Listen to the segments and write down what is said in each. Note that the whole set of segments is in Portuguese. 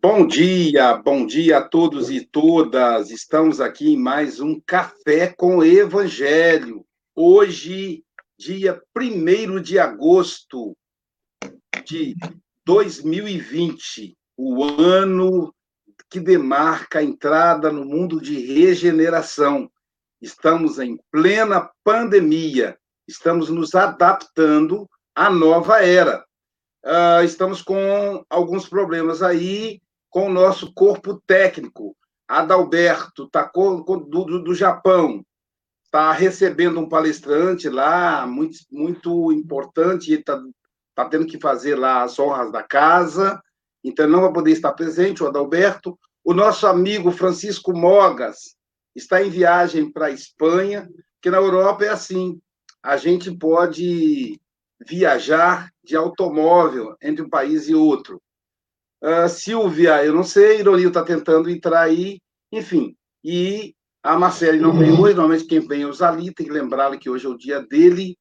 Bom dia, bom dia a todos e todas. Estamos aqui em mais um Café com Evangelho. Hoje, dia 1 de agosto de 2020, o ano que demarca a entrada no mundo de regeneração. Estamos em plena pandemia, estamos nos adaptando à nova era. Uh, estamos com alguns problemas aí com o nosso corpo técnico. Adalberto tá com, do, do Japão, está recebendo um palestrante lá, muito, muito importante, ele está tá tendo que fazer lá as honras da casa, então não vai poder estar presente, o Adalberto. O nosso amigo Francisco Mogas está em viagem para a Espanha, que na Europa é assim, a gente pode viajar de automóvel entre um país e outro. Uh, Silvia, eu não sei, Ironil está tentando entrar aí, enfim. E a Marcele não vem hoje, normalmente quem vem é o Zali, tem que lembrá-la que hoje é o dia dele.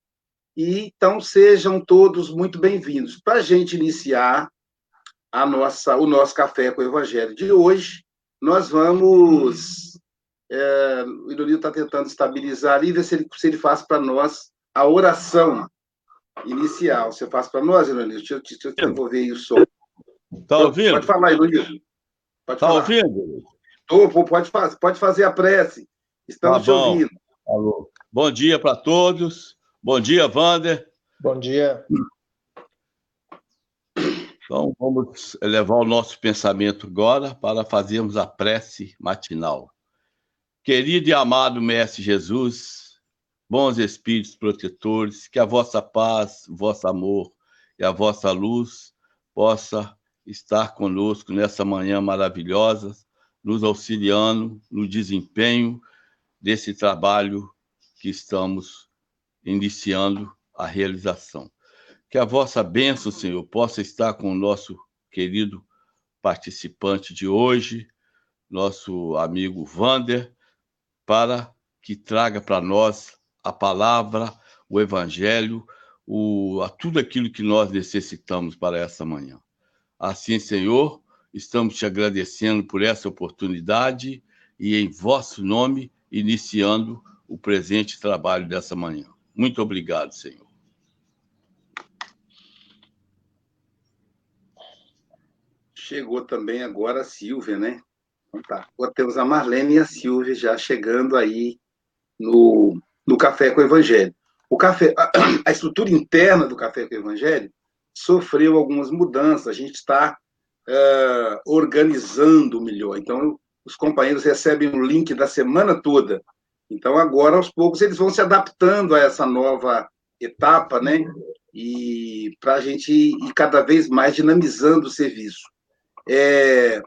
E, então, sejam todos muito bem-vindos. Para a gente iniciar a nossa, o nosso café com o Evangelho de hoje, nós vamos. É, o Ironil está tentando estabilizar ali, ver se ele, se ele faz para nós a oração inicial. Você faz para nós, Ironil? Deixa, deixa eu desenvolver aí o som. Está ouvindo? Pode falar, Luiz. Está ouvindo? Tô, pode, pode fazer a prece. Estamos tá te ouvindo. Alô. Bom dia para todos. Bom dia, Wander. Bom dia. Então, vamos elevar o nosso pensamento agora para fazermos a prece matinal. Querido e amado Mestre Jesus, bons espíritos protetores, que a vossa paz, o vosso amor e a vossa luz possa estar conosco nessa manhã maravilhosa, nos auxiliando no desempenho desse trabalho que estamos iniciando a realização. Que a vossa bênção, Senhor, possa estar com o nosso querido participante de hoje, nosso amigo Vander, para que traga para nós a palavra, o evangelho, o, a tudo aquilo que nós necessitamos para essa manhã. Assim, Senhor, estamos te agradecendo por essa oportunidade e, em vosso nome, iniciando o presente trabalho dessa manhã. Muito obrigado, Senhor. Chegou também agora a Silvia, né? Então tá. Temos a Marlene e a Silvia já chegando aí no, no Café com o Evangelho. O café, a estrutura interna do Café com o Evangelho sofreu algumas mudanças, a gente está uh, organizando melhor. Então, os companheiros recebem o link da semana toda. Então, agora, aos poucos, eles vão se adaptando a essa nova etapa, né? E para a gente ir cada vez mais dinamizando o serviço. É,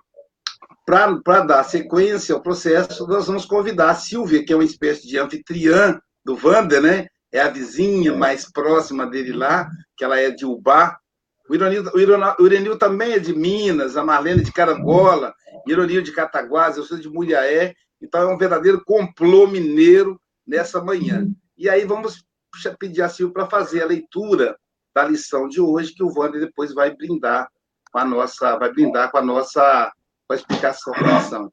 para dar sequência ao processo, nós vamos convidar a Silvia, que é uma espécie de anfitriã do Wander, né? É a vizinha mais próxima dele lá, que ela é de Ubá, o Ironil, o Ironil também é de Minas, a Marlene de Carangola, Ironil de Cataguás, eu sou de Mulhaé, então é um verdadeiro complô mineiro nessa manhã. E aí vamos pedir a Silvia para fazer a leitura da lição de hoje, que o Wander depois vai brindar com a nossa, vai brindar com a nossa com a explicação da lição.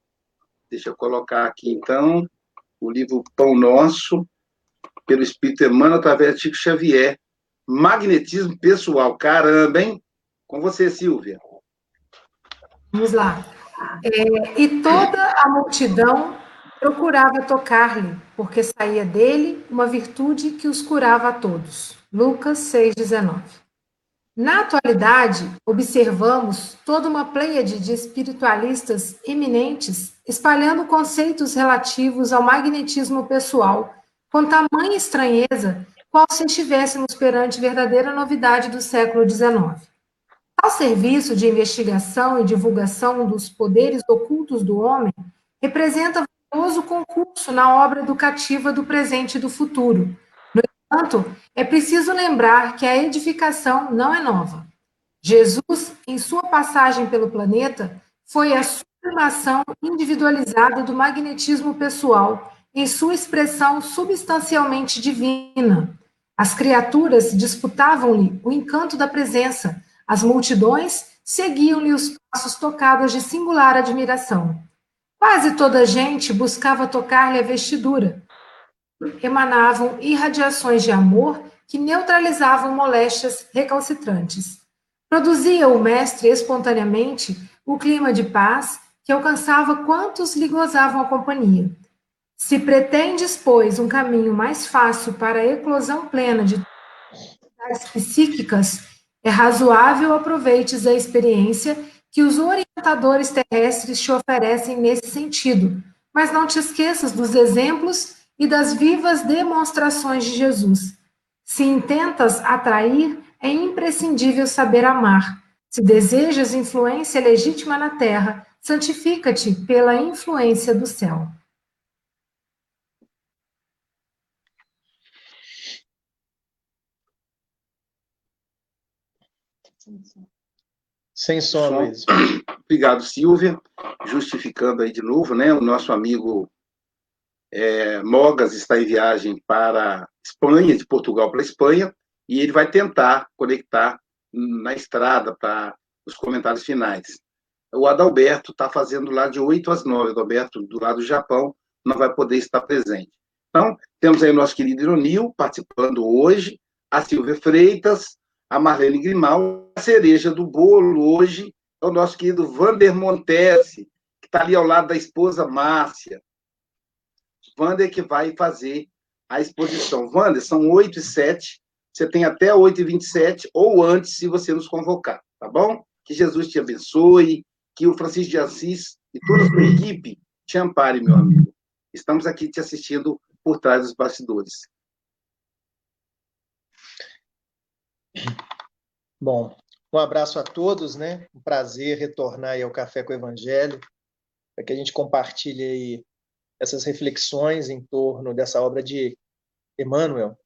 Deixa eu colocar aqui, então, o livro Pão Nosso, pelo Espírito Emmanuel, através de Chico Xavier, Magnetismo pessoal. Caramba, hein? Com você, Silvia. Vamos lá. É, e toda a multidão procurava tocar-lhe, porque saía dele uma virtude que os curava a todos. Lucas 6,19. Na atualidade, observamos toda uma pleiade de espiritualistas eminentes espalhando conceitos relativos ao magnetismo pessoal com tamanha estranheza qual se estivéssemos perante verdadeira novidade do século XIX. Tal serviço de investigação e divulgação dos poderes ocultos do homem representa valioso concurso na obra educativa do presente e do futuro. No entanto, é preciso lembrar que a edificação não é nova. Jesus, em sua passagem pelo planeta, foi a sublimação individualizada do magnetismo pessoal em sua expressão substancialmente divina, as criaturas disputavam-lhe o encanto da presença, as multidões seguiam-lhe os passos tocados de singular admiração. Quase toda a gente buscava tocar-lhe a vestidura. Emanavam irradiações de amor que neutralizavam moléstias recalcitrantes. Produzia o mestre espontaneamente o clima de paz que alcançava quantos lhe gozavam a companhia. Se pretendes, pois, um caminho mais fácil para a eclosão plena de psíquicas, é razoável aproveites a experiência que os orientadores terrestres te oferecem nesse sentido, mas não te esqueças dos exemplos e das vivas demonstrações de Jesus. Se intentas atrair, é imprescindível saber amar. Se desejas influência legítima na terra, santifica-te pela influência do céu. Sem som, Luiz. Obrigado, Silvia. Justificando aí de novo, né? O nosso amigo é, Mogas está em viagem para Espanha, de Portugal para Espanha, e ele vai tentar conectar na estrada para os comentários finais. O Adalberto está fazendo lá de 8 às 9. Adalberto, do lado do Japão, não vai poder estar presente. Então, temos aí o nosso querido Ironil participando hoje, a Silvia Freitas, a Marlene Grimal, cereja do bolo hoje é o nosso querido Vander Montese, que está ali ao lado da esposa Márcia. Vander que vai fazer a exposição. Vander, são 8 e 7, você tem até 8 e 27 ou antes, se você nos convocar, tá bom? Que Jesus te abençoe, que o Francisco de Assis e toda a sua equipe te ampare, meu amigo. Estamos aqui te assistindo por trás dos bastidores. Bom, um abraço a todos, né? Um prazer retornar aí ao Café com o Evangelho, para que a gente compartilhe aí essas reflexões em torno dessa obra de Emmanuel.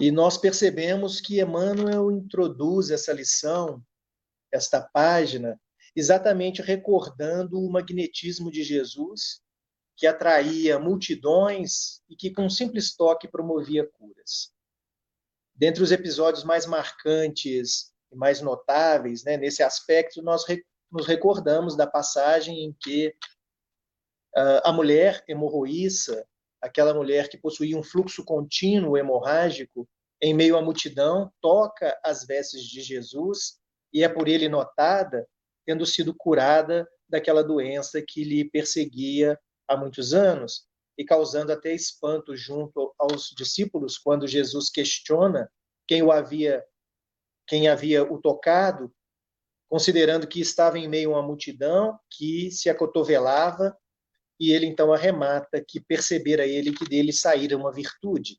E nós percebemos que Emmanuel introduz essa lição, esta página, exatamente recordando o magnetismo de Jesus, que atraía multidões e que, com um simples toque, promovia curas. Dentre os episódios mais marcantes e mais notáveis, né, nesse aspecto, nós re nos recordamos da passagem em que uh, a mulher hemorroíça, aquela mulher que possuía um fluxo contínuo hemorrágico, em meio à multidão, toca as vestes de Jesus e é por ele notada, tendo sido curada daquela doença que lhe perseguia há muitos anos e causando até espanto junto aos discípulos quando Jesus questiona quem o havia quem havia o tocado, considerando que estava em meio a uma multidão que se acotovelava, e ele então arremata que percebera ele que dele saíra uma virtude.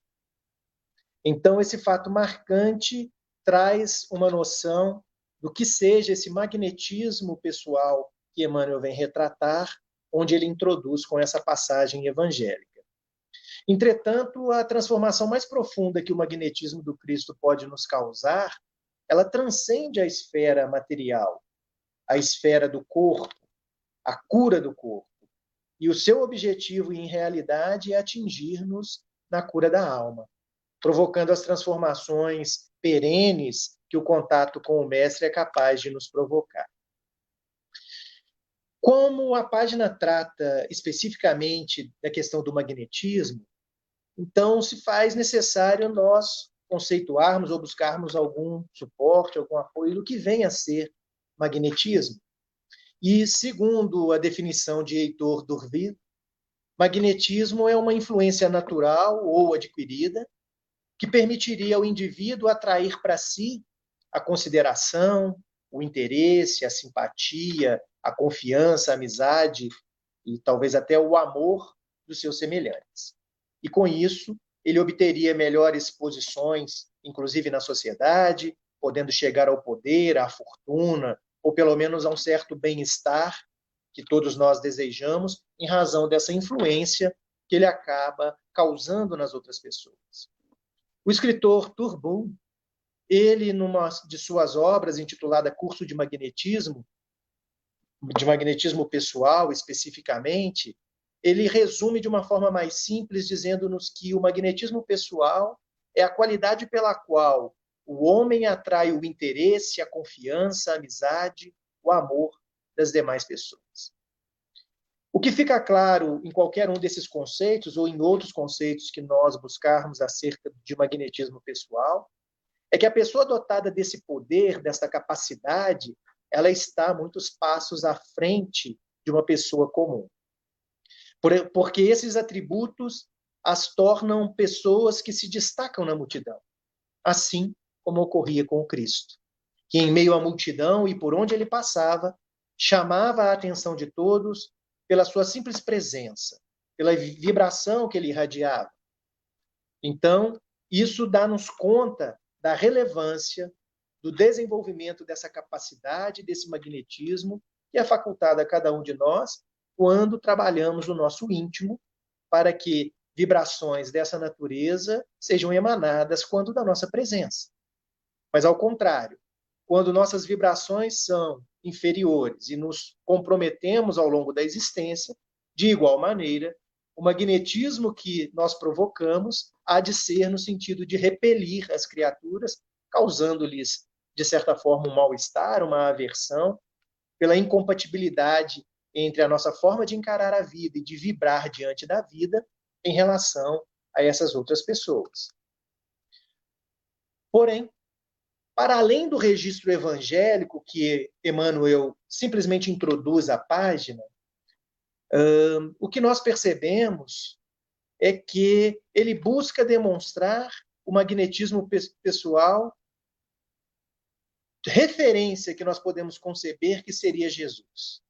Então esse fato marcante traz uma noção do que seja esse magnetismo pessoal que Emmanuel vem retratar onde ele introduz com essa passagem evangélica. Entretanto, a transformação mais profunda que o magnetismo do Cristo pode nos causar, ela transcende a esfera material, a esfera do corpo, a cura do corpo. E o seu objetivo, em realidade, é atingir-nos na cura da alma, provocando as transformações perenes que o contato com o Mestre é capaz de nos provocar. Como a página trata especificamente da questão do magnetismo, então se faz necessário nós conceituarmos ou buscarmos algum suporte, algum apoio do que vem a ser magnetismo. E segundo a definição de Heitor Durville, magnetismo é uma influência natural ou adquirida que permitiria ao indivíduo atrair para si a consideração, o interesse, a simpatia, a confiança, a amizade e talvez até o amor dos seus semelhantes. E com isso, ele obteria melhores posições, inclusive na sociedade, podendo chegar ao poder, à fortuna, ou pelo menos a um certo bem-estar que todos nós desejamos, em razão dessa influência que ele acaba causando nas outras pessoas. O escritor Turbu, ele, numa de suas obras intitulada Curso de Magnetismo, de magnetismo pessoal especificamente, ele resume de uma forma mais simples, dizendo-nos que o magnetismo pessoal é a qualidade pela qual o homem atrai o interesse, a confiança, a amizade, o amor das demais pessoas. O que fica claro em qualquer um desses conceitos ou em outros conceitos que nós buscarmos acerca de magnetismo pessoal é que a pessoa dotada desse poder, dessa capacidade, ela está muitos passos à frente de uma pessoa comum. Porque esses atributos as tornam pessoas que se destacam na multidão, assim como ocorria com o Cristo, que em meio à multidão e por onde ele passava, chamava a atenção de todos pela sua simples presença, pela vibração que ele irradiava. Então, isso dá-nos conta da relevância do desenvolvimento dessa capacidade, desse magnetismo que é facultado a cada um de nós quando trabalhamos o nosso íntimo para que vibrações dessa natureza sejam emanadas quando da nossa presença. Mas ao contrário, quando nossas vibrações são inferiores e nos comprometemos ao longo da existência, de igual maneira, o magnetismo que nós provocamos há de ser no sentido de repelir as criaturas, causando-lhes, de certa forma, um mal-estar, uma aversão, pela incompatibilidade entre a nossa forma de encarar a vida e de vibrar diante da vida em relação a essas outras pessoas. Porém, para além do registro evangélico que Emmanuel simplesmente introduz à página, uh, o que nós percebemos é que ele busca demonstrar o magnetismo pessoal, referência que nós podemos conceber que seria Jesus.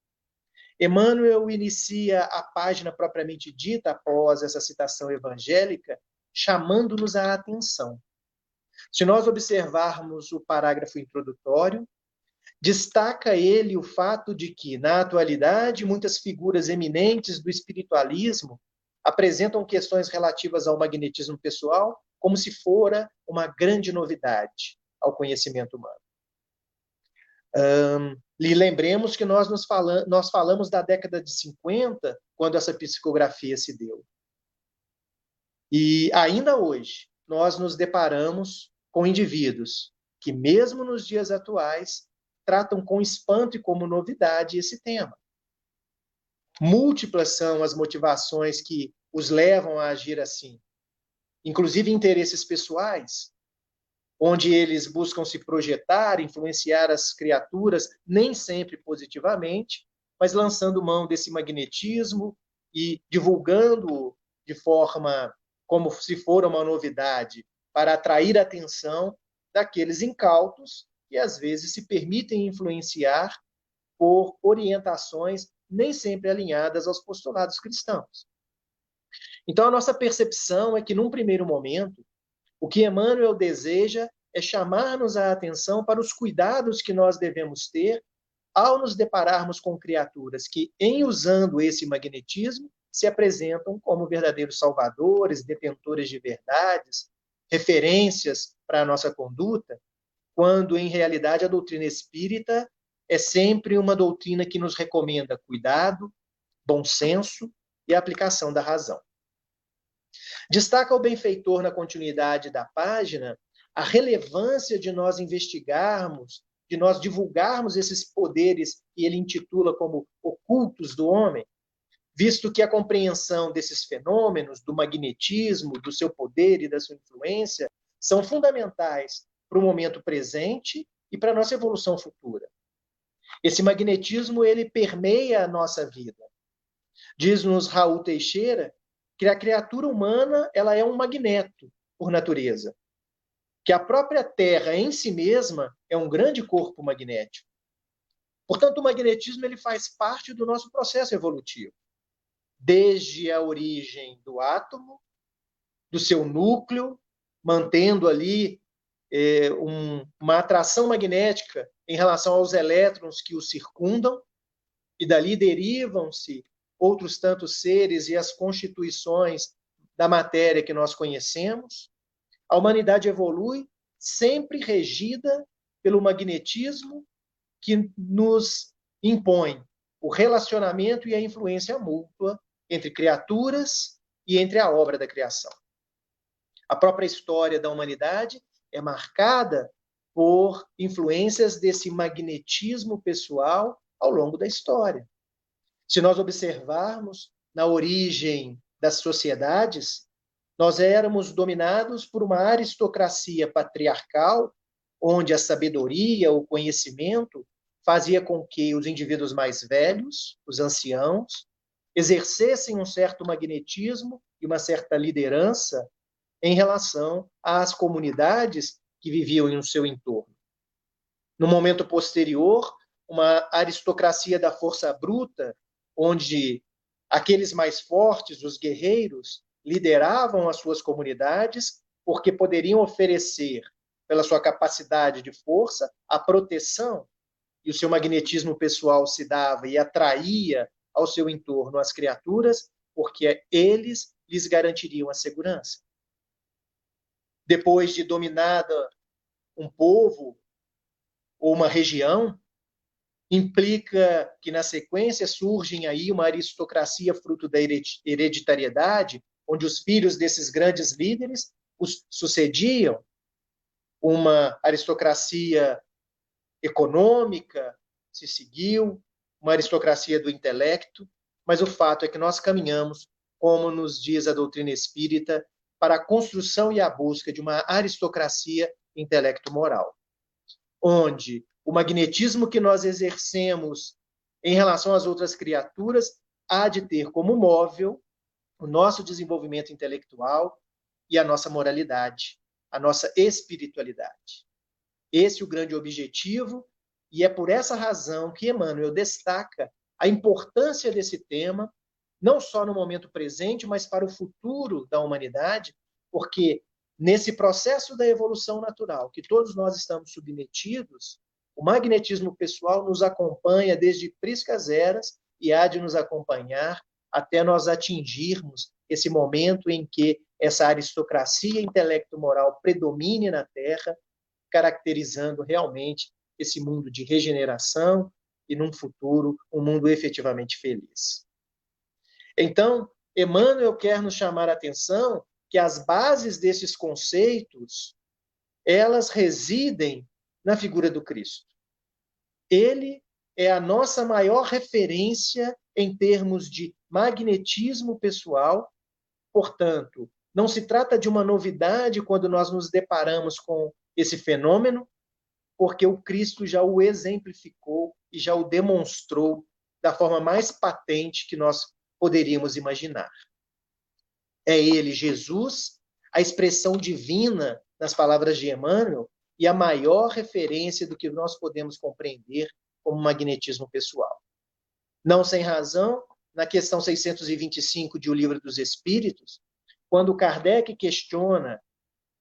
Emmanuel inicia a página propriamente dita após essa citação evangélica, chamando-nos a atenção se nós observarmos o parágrafo introdutório, destaca ele o fato de que, na atualidade, muitas figuras eminentes do espiritualismo apresentam questões relativas ao magnetismo pessoal como se fora uma grande novidade ao conhecimento humano. Um, e lembremos que nós, nos fala, nós falamos da década de 50, quando essa psicografia se deu. E ainda hoje, nós nos deparamos com indivíduos que, mesmo nos dias atuais, tratam com espanto e como novidade esse tema. Múltiplas são as motivações que os levam a agir assim, inclusive interesses pessoais, onde eles buscam se projetar, influenciar as criaturas, nem sempre positivamente, mas lançando mão desse magnetismo e divulgando de forma como se for uma novidade, para atrair a atenção daqueles incautos que às vezes se permitem influenciar por orientações nem sempre alinhadas aos postulados cristãos. Então, a nossa percepção é que, num primeiro momento, o que Emmanuel deseja é chamar-nos a atenção para os cuidados que nós devemos ter ao nos depararmos com criaturas que, em usando esse magnetismo, se apresentam como verdadeiros salvadores, detentores de verdades, referências para a nossa conduta, quando em realidade a doutrina espírita é sempre uma doutrina que nos recomenda cuidado, bom senso e aplicação da razão. Destaca o benfeitor na continuidade da página a relevância de nós investigarmos, de nós divulgarmos esses poderes que ele intitula como ocultos do homem, visto que a compreensão desses fenômenos, do magnetismo, do seu poder e da sua influência, são fundamentais para o momento presente e para a nossa evolução futura. Esse magnetismo ele permeia a nossa vida. Diz-nos Raul Teixeira que a criatura humana ela é um magneto por natureza, que a própria Terra em si mesma é um grande corpo magnético. Portanto, o magnetismo ele faz parte do nosso processo evolutivo desde a origem do átomo, do seu núcleo, mantendo ali é, um, uma atração magnética em relação aos elétrons que o circundam, e dali derivam-se outros tantos seres e as constituições da matéria que nós conhecemos. A humanidade evolui sempre regida pelo magnetismo que nos impõe o relacionamento e a influência mútua entre criaturas e entre a obra da criação. A própria história da humanidade é marcada por influências desse magnetismo pessoal ao longo da história. Se nós observarmos na origem das sociedades, nós éramos dominados por uma aristocracia patriarcal, onde a sabedoria, o conhecimento, fazia com que os indivíduos mais velhos, os anciãos, exercessem um certo magnetismo e uma certa liderança em relação às comunidades que viviam no seu entorno. No momento posterior, uma aristocracia da força bruta, onde aqueles mais fortes, os guerreiros, lideravam as suas comunidades porque poderiam oferecer, pela sua capacidade de força, a proteção e o seu magnetismo pessoal se dava e atraía ao seu entorno as criaturas, porque eles lhes garantiriam a segurança. Depois de dominada um povo ou uma região, implica que na sequência surgem aí uma aristocracia fruto da hereditariedade, onde os filhos desses grandes líderes os sucediam, uma aristocracia econômica se seguiu, uma aristocracia do intelecto, mas o fato é que nós caminhamos, como nos diz a doutrina espírita, para a construção e a busca de uma aristocracia intelecto-moral, onde o magnetismo que nós exercemos em relação às outras criaturas há de ter como móvel o nosso desenvolvimento intelectual e a nossa moralidade, a nossa espiritualidade. Esse é o grande objetivo, e é por essa razão que Emmanuel destaca a importância desse tema, não só no momento presente, mas para o futuro da humanidade, porque nesse processo da evolução natural que todos nós estamos submetidos, o magnetismo pessoal nos acompanha desde priscas eras e há de nos acompanhar até nós atingirmos esse momento em que essa aristocracia intelecto-moral predomine na Terra, caracterizando realmente esse mundo de regeneração e, num futuro, um mundo efetivamente feliz. Então, Emmanuel quer nos chamar a atenção que as bases desses conceitos, elas residem na figura do Cristo. Ele é a nossa maior referência em termos de magnetismo pessoal, portanto, não se trata de uma novidade quando nós nos deparamos com esse fenômeno, porque o Cristo já o exemplificou e já o demonstrou da forma mais patente que nós poderíamos imaginar. É ele, Jesus, a expressão divina nas palavras de Emmanuel e a maior referência do que nós podemos compreender como magnetismo pessoal. Não sem razão, na questão 625 de O Livro dos Espíritos, quando Kardec questiona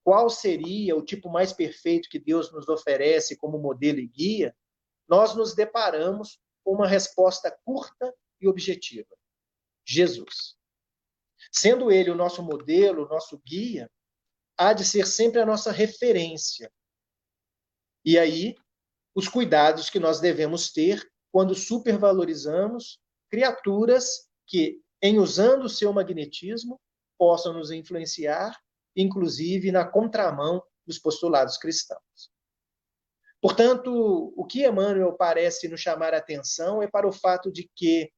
qual seria o tipo mais perfeito que Deus nos oferece como modelo e guia, nós nos deparamos com uma resposta curta e objetiva: Jesus. Sendo ele o nosso modelo, o nosso guia, há de ser sempre a nossa referência. E aí, os cuidados que nós devemos ter quando supervalorizamos criaturas que, em usando o seu magnetismo, possam nos influenciar inclusive na contramão dos postulados cristãos. Portanto, o que Emmanuel parece nos chamar a atenção é para o fato de que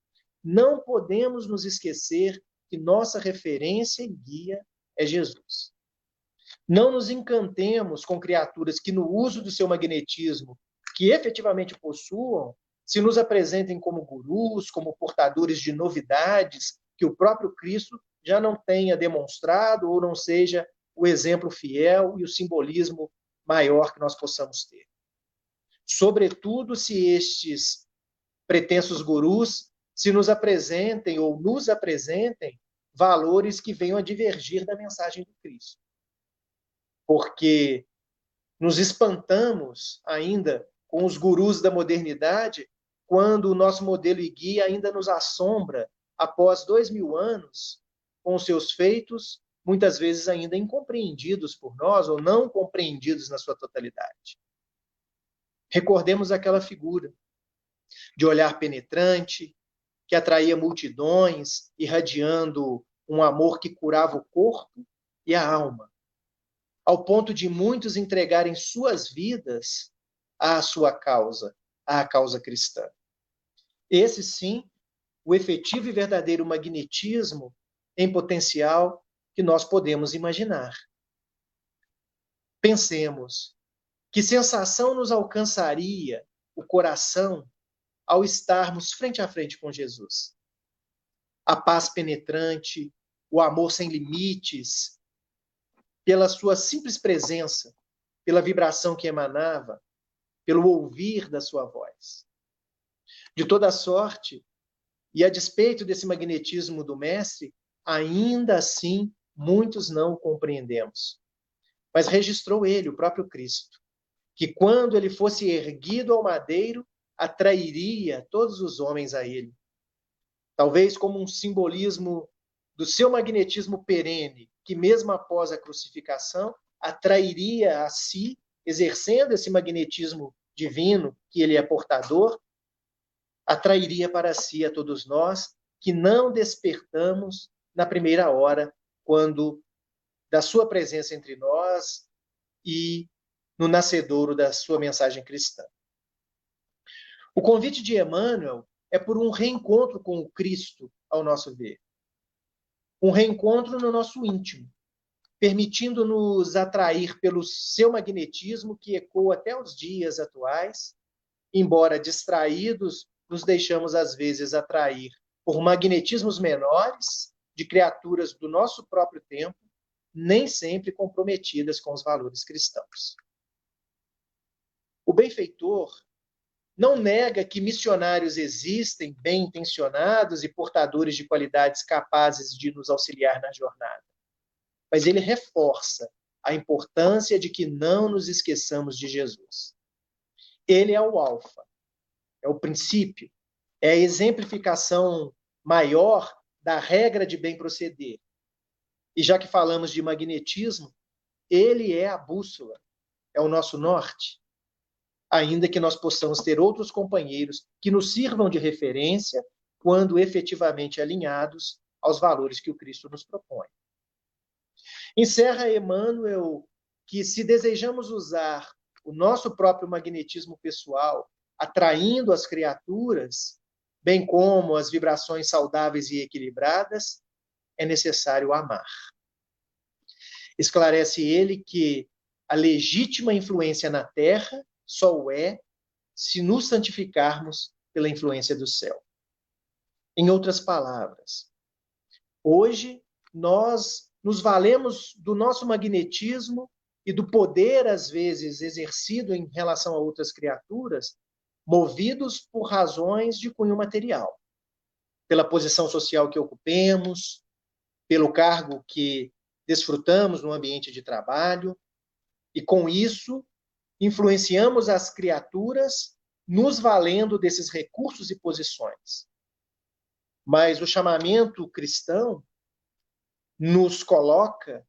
não podemos nos esquecer que nossa referência e guia é Jesus. Não nos encantemos com criaturas que, no uso do seu magnetismo, que efetivamente possuam, se nos apresentem como gurus, como portadores de novidades que o próprio Cristo já não tenha demonstrado ou não seja o exemplo fiel e o simbolismo maior que nós possamos ter. Sobretudo se estes pretensos gurus se nos apresentem ou nos apresentem valores que venham a divergir da mensagem do Cristo. Porque nos espantamos ainda com os gurus da modernidade quando o nosso modelo e guia ainda nos assombra após dois mil anos com seus feitos, muitas vezes ainda incompreendidos por nós ou não compreendidos na sua totalidade. Recordemos aquela figura de olhar penetrante, que atraía multidões, irradiando um amor que curava o corpo e a alma. Ao ponto de muitos entregarem suas vidas à sua causa, à causa cristã. Esse sim, o efetivo e verdadeiro magnetismo em potencial que nós podemos imaginar. Pensemos, que sensação nos alcançaria o coração ao estarmos frente a frente com Jesus? A paz penetrante, o amor sem limites, pela sua simples presença, pela vibração que emanava, pelo ouvir da sua voz. De toda sorte, e a despeito desse magnetismo do Mestre, ainda assim muitos não o compreendemos. Mas registrou ele, o próprio Cristo, que quando ele fosse erguido ao madeiro, atrairia todos os homens a ele. Talvez como um simbolismo do seu magnetismo perene, que mesmo após a crucificação, atrairia a si, exercendo esse magnetismo divino que ele é portador, atrairia para si a todos nós que não despertamos na primeira hora, quando da sua presença entre nós e no nascedouro da sua mensagem cristã. O convite de Emmanuel é por um reencontro com o Cristo, ao nosso ver. Um reencontro no nosso íntimo, permitindo-nos atrair pelo seu magnetismo que ecoa até os dias atuais, embora distraídos, nos deixamos às vezes atrair por magnetismos menores de criaturas do nosso próprio tempo, nem sempre comprometidas com os valores cristãos. O benfeitor não nega que missionários existem, bem intencionados e portadores de qualidades capazes de nos auxiliar na jornada. Mas ele reforça a importância de que não nos esqueçamos de Jesus. Ele é o Alfa, é o princípio, é a exemplificação maior da regra de bem proceder. E já que falamos de magnetismo, ele é a bússola, é o nosso norte ainda que nós possamos ter outros companheiros que nos sirvam de referência quando efetivamente alinhados aos valores que o Cristo nos propõe. Encerra Emmanuel que se desejamos usar o nosso próprio magnetismo pessoal, atraindo as criaturas, bem como as vibrações saudáveis e equilibradas, é necessário amar. Esclarece ele que a legítima influência na Terra só o é se nos santificarmos pela influência do céu. Em outras palavras, hoje nós nos valemos do nosso magnetismo e do poder, às vezes, exercido em relação a outras criaturas, movidos por razões de cunho material, pela posição social que ocupemos, pelo cargo que desfrutamos no ambiente de trabalho, e com isso influenciamos as criaturas nos valendo desses recursos e posições. Mas o chamamento cristão nos coloca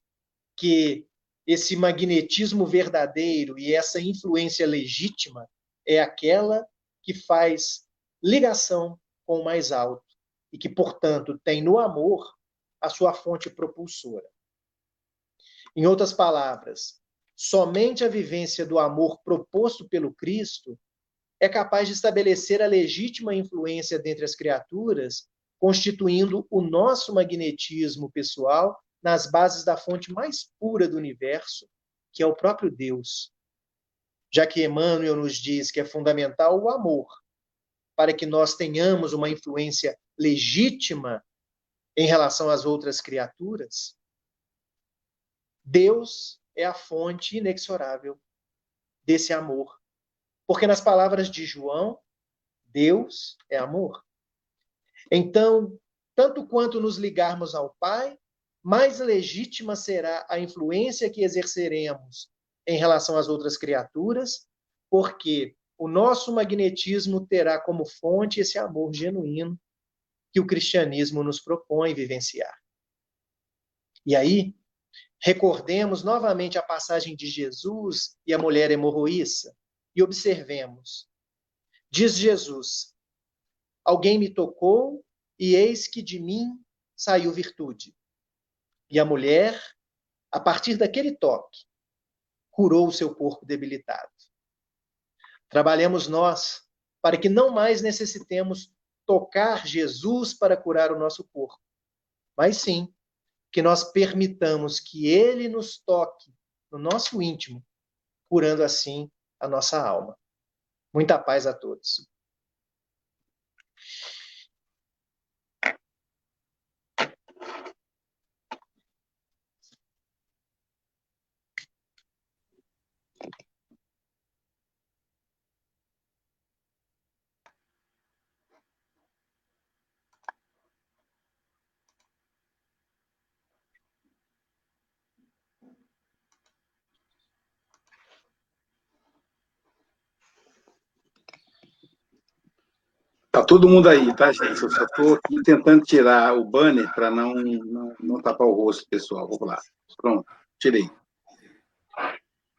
que esse magnetismo verdadeiro e essa influência legítima é aquela que faz ligação com o mais alto e que, portanto, tem no amor a sua fonte propulsora. Em outras palavras, Somente a vivência do amor proposto pelo Cristo é capaz de estabelecer a legítima influência dentre as criaturas, constituindo o nosso magnetismo pessoal nas bases da fonte mais pura do universo, que é o próprio Deus. Já que Emmanuel nos diz que é fundamental o amor, para que nós tenhamos uma influência legítima em relação às outras criaturas, Deus é a fonte inexorável desse amor. Porque, nas palavras de João, Deus é amor. Então, tanto quanto nos ligarmos ao Pai, mais legítima será a influência que exerceremos em relação às outras criaturas, porque o nosso magnetismo terá como fonte esse amor genuíno que o cristianismo nos propõe vivenciar. E aí, Recordemos novamente a passagem de Jesus e a mulher hemorroíça e observemos. Diz Jesus: Alguém me tocou e eis que de mim saiu virtude. E a mulher, a partir daquele toque, curou o seu corpo debilitado. Trabalhemos nós para que não mais necessitemos tocar Jesus para curar o nosso corpo, mas sim que nós permitamos que ele nos toque no nosso íntimo, curando assim a nossa alma. Muita paz a todos. Tá todo mundo aí, tá, gente? Eu só estou aqui tentando tirar o banner para não, não, não, tapar o rosto, pessoal. Vamos lá. Pronto, tirei.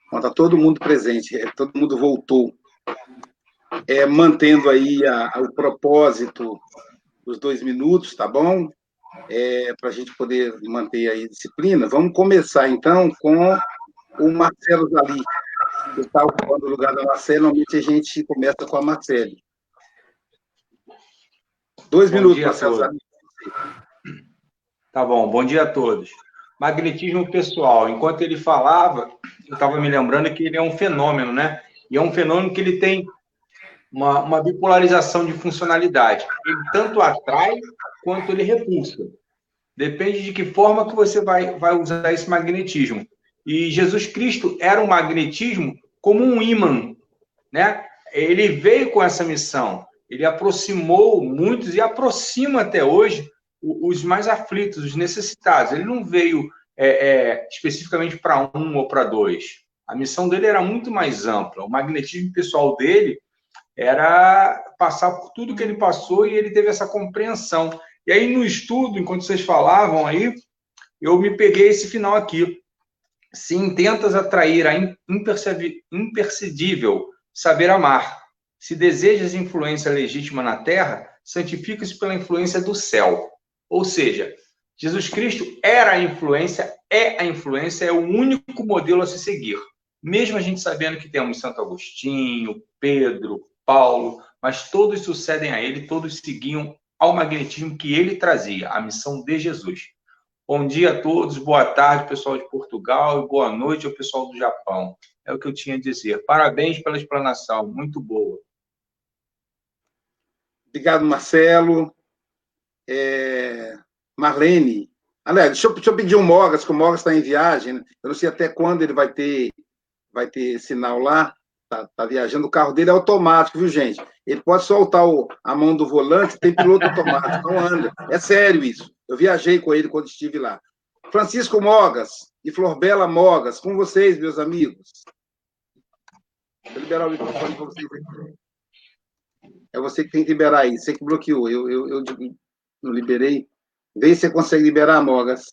Então, tá todo mundo presente, é, todo mundo voltou. É, mantendo aí a, a, o propósito dos dois minutos, tá bom? É, para a gente poder manter aí a disciplina. Vamos começar, então, com o Marcelo Zali, que está ocupando o lugar da Marcelo. Normalmente a gente começa com a Marcelo. Dois bom minutos, Marcelo. Tá bom, bom dia a todos. Magnetismo pessoal. Enquanto ele falava, eu estava me lembrando que ele é um fenômeno, né? E é um fenômeno que ele tem uma, uma bipolarização de funcionalidade. Ele tanto atrai quanto ele repulsa. Depende de que forma que você vai, vai usar esse magnetismo. E Jesus Cristo era um magnetismo como um imã, né? Ele veio com essa missão ele aproximou muitos e aproxima até hoje os mais aflitos, os necessitados. Ele não veio é, é, especificamente para um ou para dois. A missão dele era muito mais ampla. O magnetismo pessoal dele era passar por tudo que ele passou e ele teve essa compreensão. E aí, no estudo, enquanto vocês falavam aí, eu me peguei esse final aqui. Se intentas atrair a impercedível saber amar, se desejas influência legítima na terra, santifica-se pela influência do céu. Ou seja, Jesus Cristo era a influência, é a influência, é o único modelo a se seguir. Mesmo a gente sabendo que temos Santo Agostinho, Pedro, Paulo, mas todos sucedem a ele, todos seguiam ao magnetismo que ele trazia, a missão de Jesus. Bom dia a todos, boa tarde, pessoal de Portugal, e boa noite ao pessoal do Japão. É o que eu tinha a dizer. Parabéns pela explanação, muito boa. Obrigado, Marcelo. É... Marlene. Aliás, deixa eu, deixa eu pedir um Mogas, que o Mogas está em viagem. Né? Eu não sei até quando ele vai ter, vai ter sinal lá. Está tá viajando. O carro dele é automático, viu, gente? Ele pode soltar o, a mão do volante, tem piloto automático, não anda. É sério isso. Eu viajei com ele quando estive lá. Francisco Mogas e Florbela Mogas, com vocês, meus amigos. Vou liberar o microfone para vocês. É você que tem que liberar aí. Você que bloqueou. Eu, eu, eu não liberei. Vê se você consegue liberar, Mogas.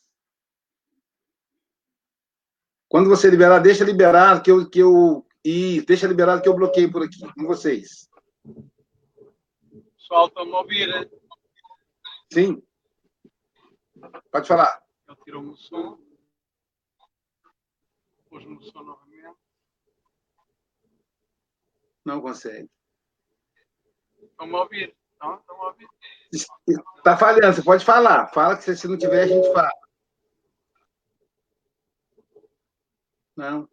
Quando você liberar, deixa liberado que eu, que eu e deixa liberado que eu bloqueei por aqui com vocês. Pessoal, estão me ouvir? Né? Sim. Pode falar. Eu tiro o som. Pôs-me o som novamente. Não consegue. Estão me ouvindo? Não, estão me ouvindo? Está falhando, você pode falar. Fala que se não tiver, a gente fala. Não.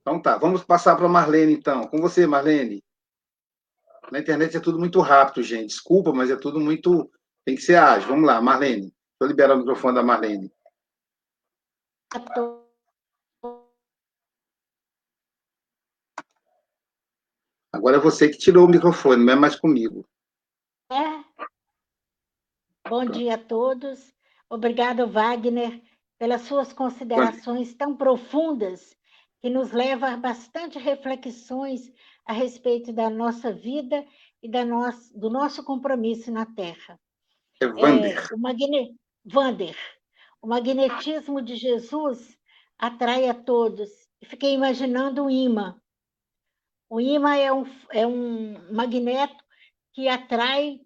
Então tá, vamos passar para a Marlene, então. Com você, Marlene. Na internet é tudo muito rápido, gente. Desculpa, mas é tudo muito. Tem que ser ágil. Vamos lá, Marlene. Deixa eu liberar o microfone da Marlene. Agora é você que tirou o microfone, não é mais comigo. É. Bom dia a todos. Obrigado, Wagner, pelas suas considerações tão profundas que nos levam a bastante reflexões a respeito da nossa vida e da nossa, do nosso compromisso na Terra. É Vander. É, o, magne... Vander. o magnetismo de Jesus atrai a todos. Fiquei imaginando o imã o ímã é um, é um magneto que atrai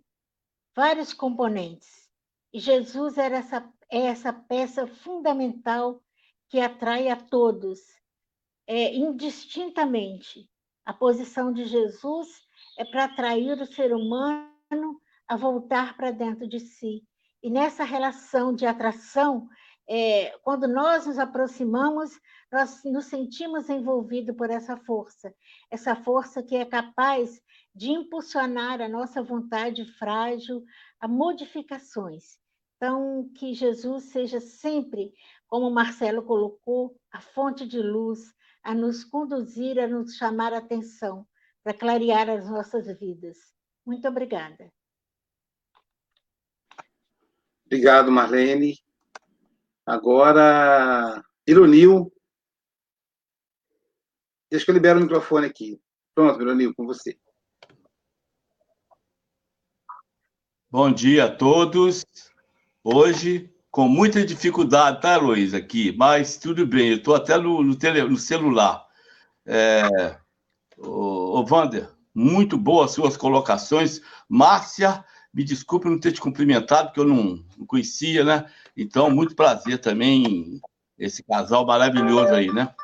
vários componentes. E Jesus era essa, é essa peça fundamental que atrai a todos, é, indistintamente. A posição de Jesus é para atrair o ser humano a voltar para dentro de si. E nessa relação de atração, é, quando nós nos aproximamos, nós nos sentimos envolvidos por essa força, essa força que é capaz de impulsionar a nossa vontade frágil a modificações. Então, que Jesus seja sempre, como Marcelo colocou, a fonte de luz, a nos conduzir, a nos chamar a atenção, para clarear as nossas vidas. Muito obrigada. Obrigado, Marlene. Agora, Ironil. Deixa que eu libero o microfone aqui. Pronto, Ironil, com você. Bom dia a todos. Hoje, com muita dificuldade, tá, Luiz, aqui, mas tudo bem, eu estou até no, no, tele, no celular. É, ô, ô, Wander, muito boas suas colocações. Márcia, me desculpe não ter te cumprimentado, porque eu não, não conhecia, né? Então, muito prazer também, esse casal maravilhoso aí, né?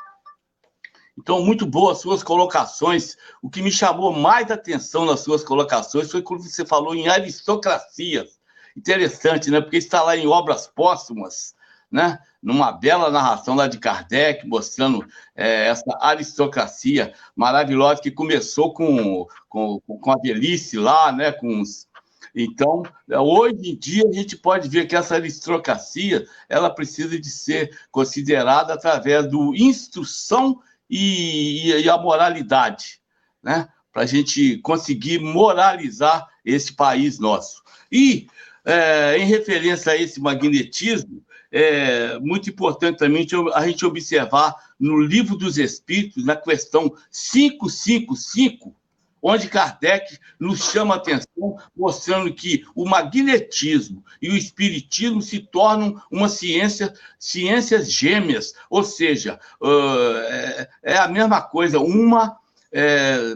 Então, muito boas suas colocações. O que me chamou mais atenção nas suas colocações foi quando você falou em aristocracias. Interessante, né? Porque está lá em obras póstumas, né? Numa bela narração lá de Kardec, mostrando é, essa aristocracia maravilhosa que começou com, com, com a velhice lá, né? Com os, então, hoje em dia, a gente pode ver que essa aristocracia ela precisa de ser considerada através do instrução e, e, a moralidade, né? Para a gente conseguir moralizar esse país nosso. E, é, em referência a esse magnetismo, é muito importante também a gente observar no Livro dos Espíritos, na questão 555, onde Kardec nos chama a atenção, mostrando que o magnetismo e o espiritismo se tornam uma ciência, ciências gêmeas, ou seja, é, é a mesma coisa, uma é,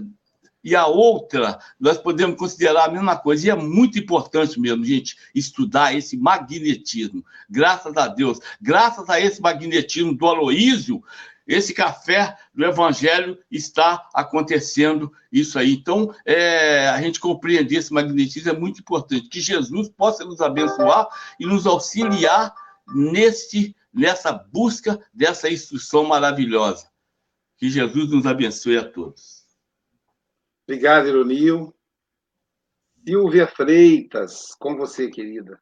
e a outra, nós podemos considerar a mesma coisa, e é muito importante mesmo, gente, estudar esse magnetismo. Graças a Deus, graças a esse magnetismo do Aloísio, esse café do Evangelho está acontecendo isso aí. Então, é, a gente compreender esse magnetismo é muito importante. Que Jesus possa nos abençoar e nos auxiliar nesse, nessa busca dessa instrução maravilhosa. Que Jesus nos abençoe a todos. Obrigado, Ironil. Silvia Freitas, com você, querida.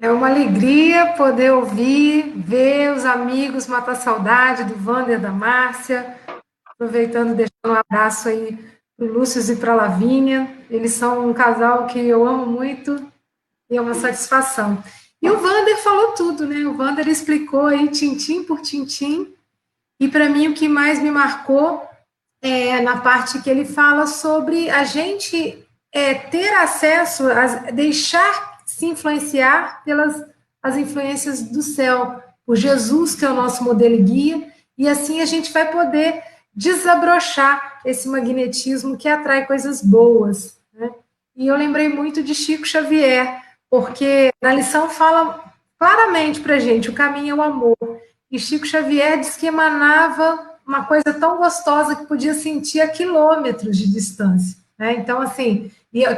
É uma alegria poder ouvir, ver os amigos matar saudade do Wander da Márcia. Aproveitando, deixando um abraço aí para o Lúcio e para a Lavínia. Eles são um casal que eu amo muito e é uma satisfação. E o Wander falou tudo, né? O Wander explicou aí tintim por tintim. E para mim o que mais me marcou é na parte que ele fala sobre a gente é, ter acesso, a deixar se influenciar pelas as influências do céu, por Jesus, que é o nosso modelo e guia, e assim a gente vai poder desabrochar esse magnetismo que atrai coisas boas. Né? E eu lembrei muito de Chico Xavier, porque na lição fala claramente para gente: o caminho é o amor. E Chico Xavier diz que emanava uma coisa tão gostosa que podia sentir a quilômetros de distância. Né? Então, assim,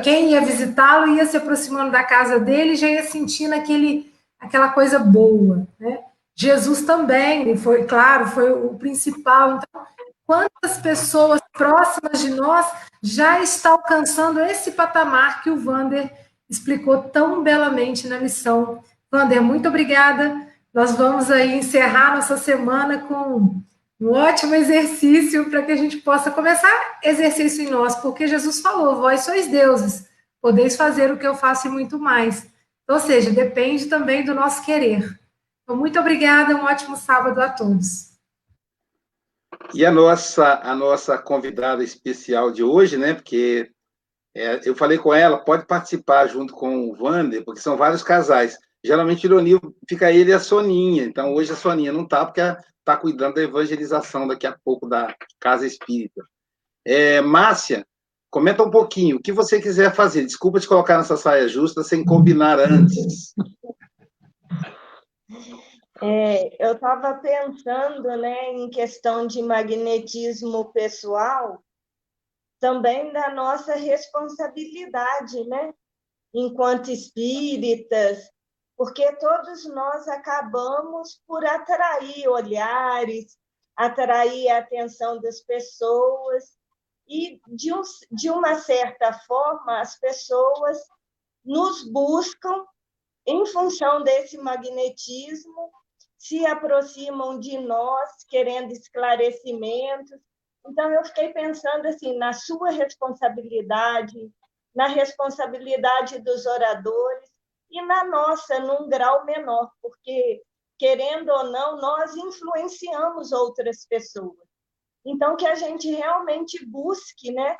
quem ia visitá-lo ia se aproximando da casa dele e já ia sentindo aquele, aquela coisa boa. Né? Jesus também, foi, claro, foi o principal. Então, quantas pessoas próximas de nós já está alcançando esse patamar que o Vander explicou tão belamente na lição. Vander, muito obrigada. Nós vamos aí encerrar nossa semana com um ótimo exercício para que a gente possa começar exercício em nós, porque Jesus falou: vós sois deuses, podeis fazer o que eu faço e muito mais. Ou seja, depende também do nosso querer. Então, muito obrigada, um ótimo sábado a todos. E a nossa, a nossa convidada especial de hoje, né? Porque é, eu falei com ela, pode participar junto com o Wander, porque são vários casais. Geralmente, ironia, fica ele e a Soninha. Então, hoje a Soninha não está, porque está cuidando da evangelização daqui a pouco da Casa Espírita. É, Márcia, comenta um pouquinho, o que você quiser fazer. Desculpa te colocar nessa saia justa sem combinar antes. É, eu estava pensando né, em questão de magnetismo pessoal, também da nossa responsabilidade, né? enquanto espíritas, porque todos nós acabamos por atrair olhares, atrair a atenção das pessoas, e, de, um, de uma certa forma, as pessoas nos buscam em função desse magnetismo, se aproximam de nós, querendo esclarecimentos. Então, eu fiquei pensando assim, na sua responsabilidade, na responsabilidade dos oradores e na nossa, num grau menor, porque, querendo ou não, nós influenciamos outras pessoas. Então, que a gente realmente busque né,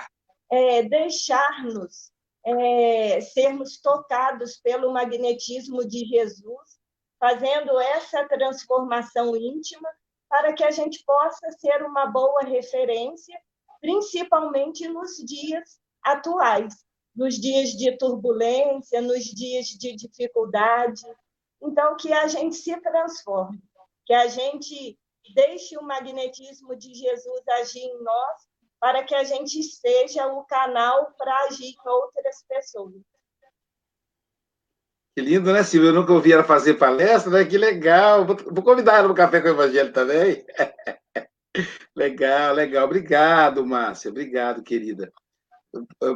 é, deixar-nos é, sermos tocados pelo magnetismo de Jesus, fazendo essa transformação íntima, para que a gente possa ser uma boa referência, principalmente nos dias atuais, nos dias de turbulência, nos dias de dificuldade. Então, que a gente se transforme, que a gente deixe o magnetismo de Jesus agir em nós, para que a gente seja o canal para agir com outras pessoas. Que lindo, né, Silvia? Eu nunca ouvi ela fazer palestra, né? Que legal. Vou convidar ela no Café com o Evangelho também. legal, legal. Obrigado, Márcia. Obrigado, querida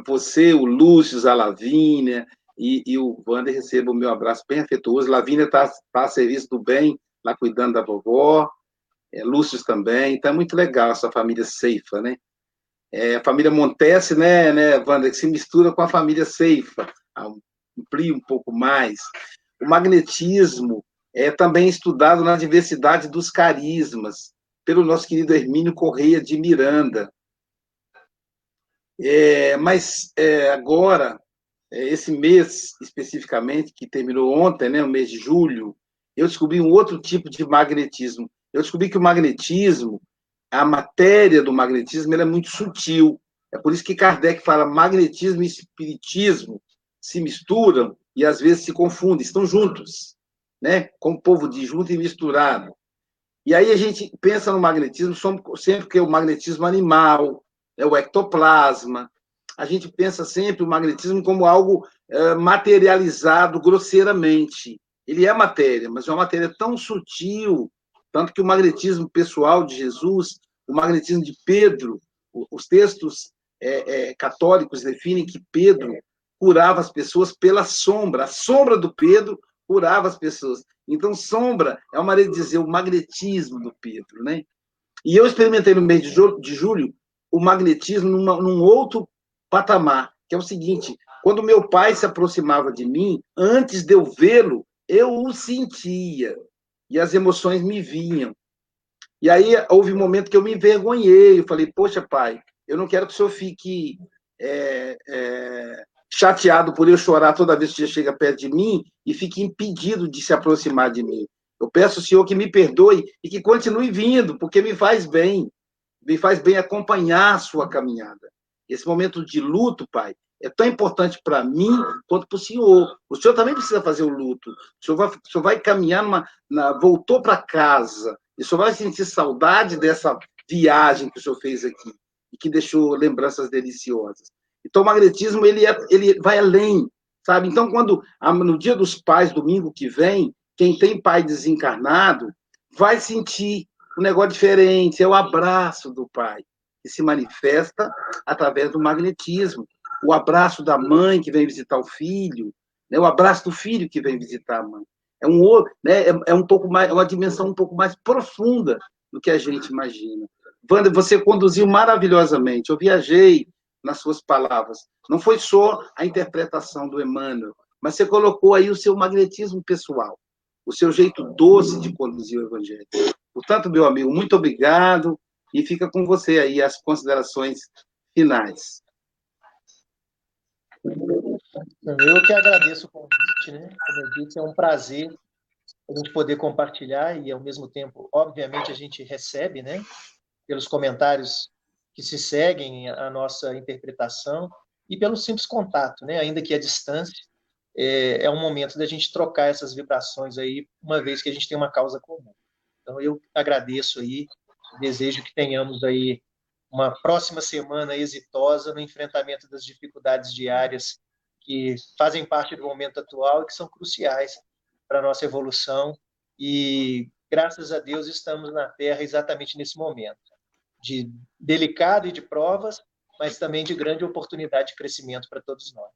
você, o Lúcio, a Lavínia e, e o Wander recebam o meu abraço bem afetuoso. Lavínia está tá a serviço do bem, lá cuidando da vovó, é, Lúcio também. Então é muito legal essa família Ceifa, né? É, a família Montese, né, né, Wander, que se mistura com a família Ceifa, amplia um pouco mais. O magnetismo é também estudado na diversidade dos carismas, pelo nosso querido Hermínio Correia de Miranda. É, mas é, agora, é, esse mês especificamente, que terminou ontem, né, o mês de julho, eu descobri um outro tipo de magnetismo. Eu descobri que o magnetismo, a matéria do magnetismo, é muito sutil. É por isso que Kardec fala magnetismo e espiritismo se misturam e às vezes se confundem, estão juntos, né? Como o povo diz, junto e misturado. E aí a gente pensa no magnetismo sempre que é o magnetismo animal, é o ectoplasma. A gente pensa sempre o magnetismo como algo é, materializado grosseiramente. Ele é matéria, mas é uma matéria tão sutil, tanto que o magnetismo pessoal de Jesus, o magnetismo de Pedro, os textos é, é, católicos definem que Pedro curava as pessoas pela sombra. A sombra do Pedro curava as pessoas. Então, sombra é uma maneira de dizer o magnetismo do Pedro, né? E eu experimentei no mês de julho o magnetismo numa, num outro patamar, que é o seguinte: quando meu pai se aproximava de mim, antes de eu vê-lo, eu o sentia e as emoções me vinham. E aí houve um momento que eu me envergonhei, eu falei: Poxa, pai, eu não quero que o senhor fique é, é, chateado por eu chorar toda vez que você chega perto de mim e fique impedido de se aproximar de mim. Eu peço ao senhor que me perdoe e que continue vindo, porque me faz bem me faz bem acompanhar a sua caminhada. Esse momento de luto, pai, é tão importante para mim quanto para o senhor. O senhor também precisa fazer o luto. O senhor vai, o senhor vai caminhar numa. Na, voltou para casa. E o senhor vai sentir saudade dessa viagem que o senhor fez aqui e que deixou lembranças deliciosas. Então, o magnetismo ele, é, ele vai além, sabe? Então, quando no dia dos pais, domingo que vem, quem tem pai desencarnado vai sentir um negócio diferente, é o abraço do pai, que se manifesta através do magnetismo. O abraço da mãe que vem visitar o filho, né? o abraço do filho que vem visitar a mãe. É um, né? é, é um pouco mais, é uma dimensão um pouco mais profunda do que a gente imagina. Wanda, você conduziu maravilhosamente. Eu viajei nas suas palavras. Não foi só a interpretação do Emmanuel, mas você colocou aí o seu magnetismo pessoal, o seu jeito doce de conduzir o Evangelho. Portanto, meu amigo, muito obrigado e fica com você aí as considerações finais. Eu que agradeço o convite, né? Como eu disse, é um prazer a gente poder compartilhar e, ao mesmo tempo, obviamente, a gente recebe, né? Pelos comentários que se seguem a nossa interpretação e pelo simples contato, né? Ainda que à distância, é, é um momento da gente trocar essas vibrações aí, uma vez que a gente tem uma causa comum. Então, eu agradeço aí, desejo que tenhamos aí uma próxima semana exitosa no enfrentamento das dificuldades diárias que fazem parte do momento atual e que são cruciais para a nossa evolução. E, graças a Deus, estamos na Terra exatamente nesse momento de delicado e de provas, mas também de grande oportunidade de crescimento para todos nós.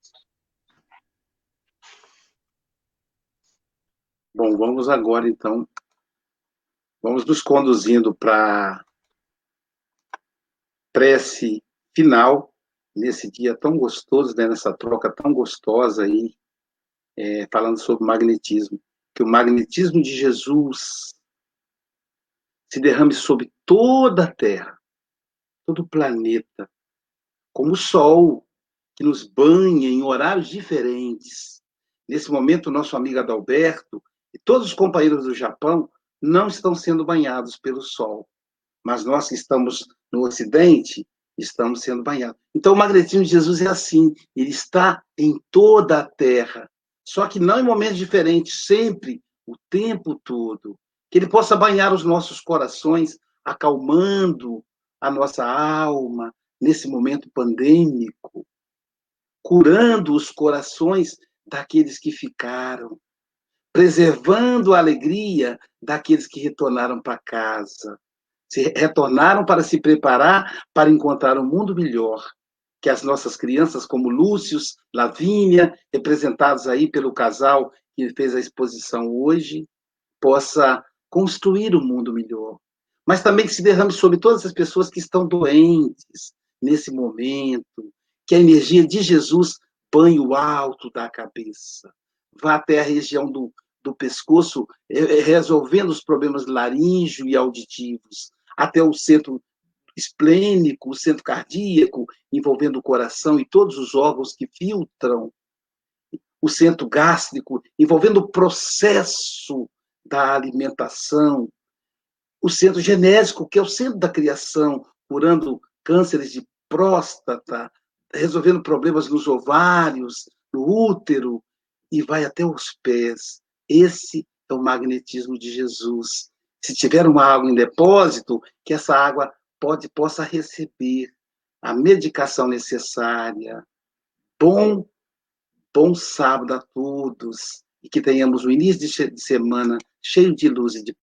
Bom, vamos agora, então, vamos nos conduzindo para prece final, nesse dia tão gostoso, né, nessa troca tão gostosa aí, é, falando sobre magnetismo. Que o magnetismo de Jesus se derrame sobre toda a Terra, todo o planeta, como o Sol, que nos banha em horários diferentes. Nesse momento, nosso amigo Adalberto e todos os companheiros do Japão não estão sendo banhados pelo Sol, mas nós que estamos no Ocidente estamos sendo banhados. Então, o magnetismo de Jesus é assim, ele está em toda a Terra, só que não em momentos diferentes, sempre, o tempo todo. Que ele possa banhar os nossos corações, acalmando a nossa alma nesse momento pandêmico, curando os corações daqueles que ficaram, preservando a alegria daqueles que retornaram para casa, se retornaram para se preparar para encontrar um mundo melhor, que as nossas crianças, como Lúcius, Lavínia, representados aí pelo casal que fez a exposição hoje, possa construir um mundo melhor. Mas também que se derrame sobre todas as pessoas que estão doentes nesse momento, que a energia de Jesus banhe o alto da cabeça, vá até a região do, do pescoço, resolvendo os problemas laríngeo e auditivos, até o centro esplênico, o centro cardíaco, envolvendo o coração e todos os órgãos que filtram, o centro gástrico, envolvendo o processo da alimentação, o centro genésico, que é o centro da criação, curando cânceres de próstata, resolvendo problemas nos ovários, no útero, e vai até os pés. Esse é o magnetismo de Jesus se tiver uma água em depósito, que essa água pode possa receber a medicação necessária. Bom, bom sábado a todos e que tenhamos um início de semana cheio de luz e de